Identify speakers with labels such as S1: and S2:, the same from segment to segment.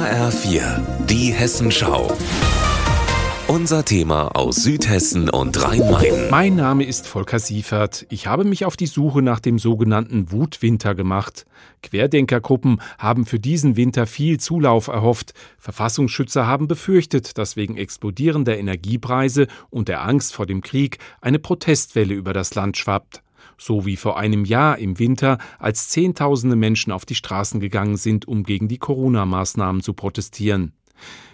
S1: HR4, die Hessenschau. Unser Thema aus Südhessen und Rhein-Main.
S2: Mein Name ist Volker Siefert. Ich habe mich auf die Suche nach dem sogenannten Wutwinter gemacht. Querdenkergruppen haben für diesen Winter viel Zulauf erhofft. Verfassungsschützer haben befürchtet, dass wegen explodierender Energiepreise und der Angst vor dem Krieg eine Protestwelle über das Land schwappt so wie vor einem Jahr im Winter, als Zehntausende Menschen auf die Straßen gegangen sind, um gegen die Corona-Maßnahmen zu protestieren.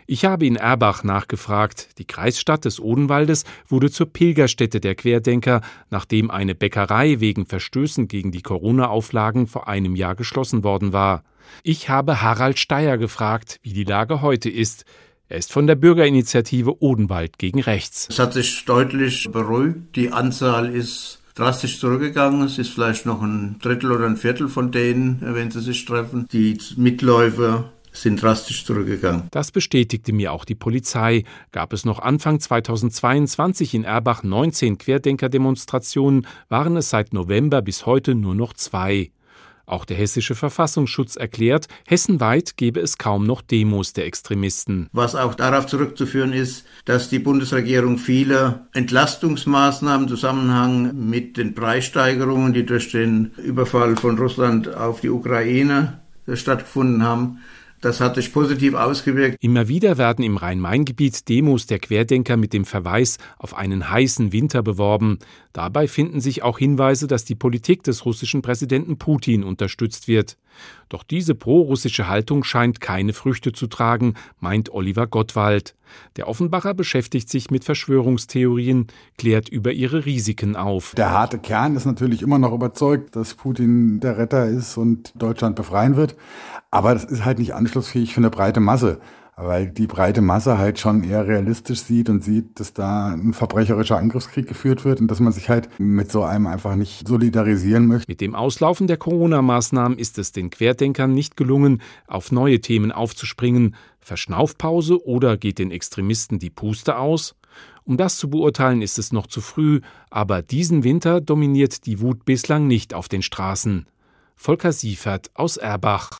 S2: Ich habe in Erbach nachgefragt. Die Kreisstadt des Odenwaldes wurde zur Pilgerstätte der Querdenker, nachdem eine Bäckerei wegen Verstößen gegen die Corona-Auflagen vor einem Jahr geschlossen worden war. Ich habe Harald Steyer gefragt, wie die Lage heute ist. Er ist von der Bürgerinitiative Odenwald gegen Rechts.
S3: Es hat sich deutlich beruhigt. Die Anzahl ist drastisch zurückgegangen. Es ist vielleicht noch ein Drittel oder ein Viertel von denen, wenn sie sich treffen. Die Mitläufer sind drastisch zurückgegangen.
S2: Das bestätigte mir auch die Polizei. Gab es noch Anfang 2022 in Erbach 19 Querdenker-Demonstrationen, waren es seit November bis heute nur noch zwei. Auch der hessische Verfassungsschutz erklärt, hessenweit gebe es kaum noch Demos der Extremisten.
S3: Was auch darauf zurückzuführen ist, dass die Bundesregierung viele Entlastungsmaßnahmen im Zusammenhang mit den Preissteigerungen, die durch den Überfall von Russland auf die Ukraine stattgefunden haben, das hat sich positiv ausgewirkt.
S2: Immer wieder werden im Rhein-Main-Gebiet Demos der Querdenker mit dem Verweis auf einen heißen Winter beworben. Dabei finden sich auch Hinweise, dass die Politik des russischen Präsidenten Putin unterstützt wird. Doch diese prorussische Haltung scheint keine Früchte zu tragen, meint Oliver Gottwald. Der Offenbacher beschäftigt sich mit Verschwörungstheorien, klärt über ihre Risiken auf.
S4: Der harte Kern ist natürlich immer noch überzeugt, dass Putin der Retter ist und Deutschland befreien wird. Aber das ist halt nicht anschlussfähig für eine breite Masse weil die breite Masse halt schon eher realistisch sieht und sieht, dass da ein verbrecherischer Angriffskrieg geführt wird und dass man sich halt mit so einem einfach nicht solidarisieren möchte.
S2: Mit dem Auslaufen der Corona-Maßnahmen ist es den Querdenkern nicht gelungen, auf neue Themen aufzuspringen. Verschnaufpause oder geht den Extremisten die Puste aus? Um das zu beurteilen, ist es noch zu früh, aber diesen Winter dominiert die Wut bislang nicht auf den Straßen. Volker Siefert aus Erbach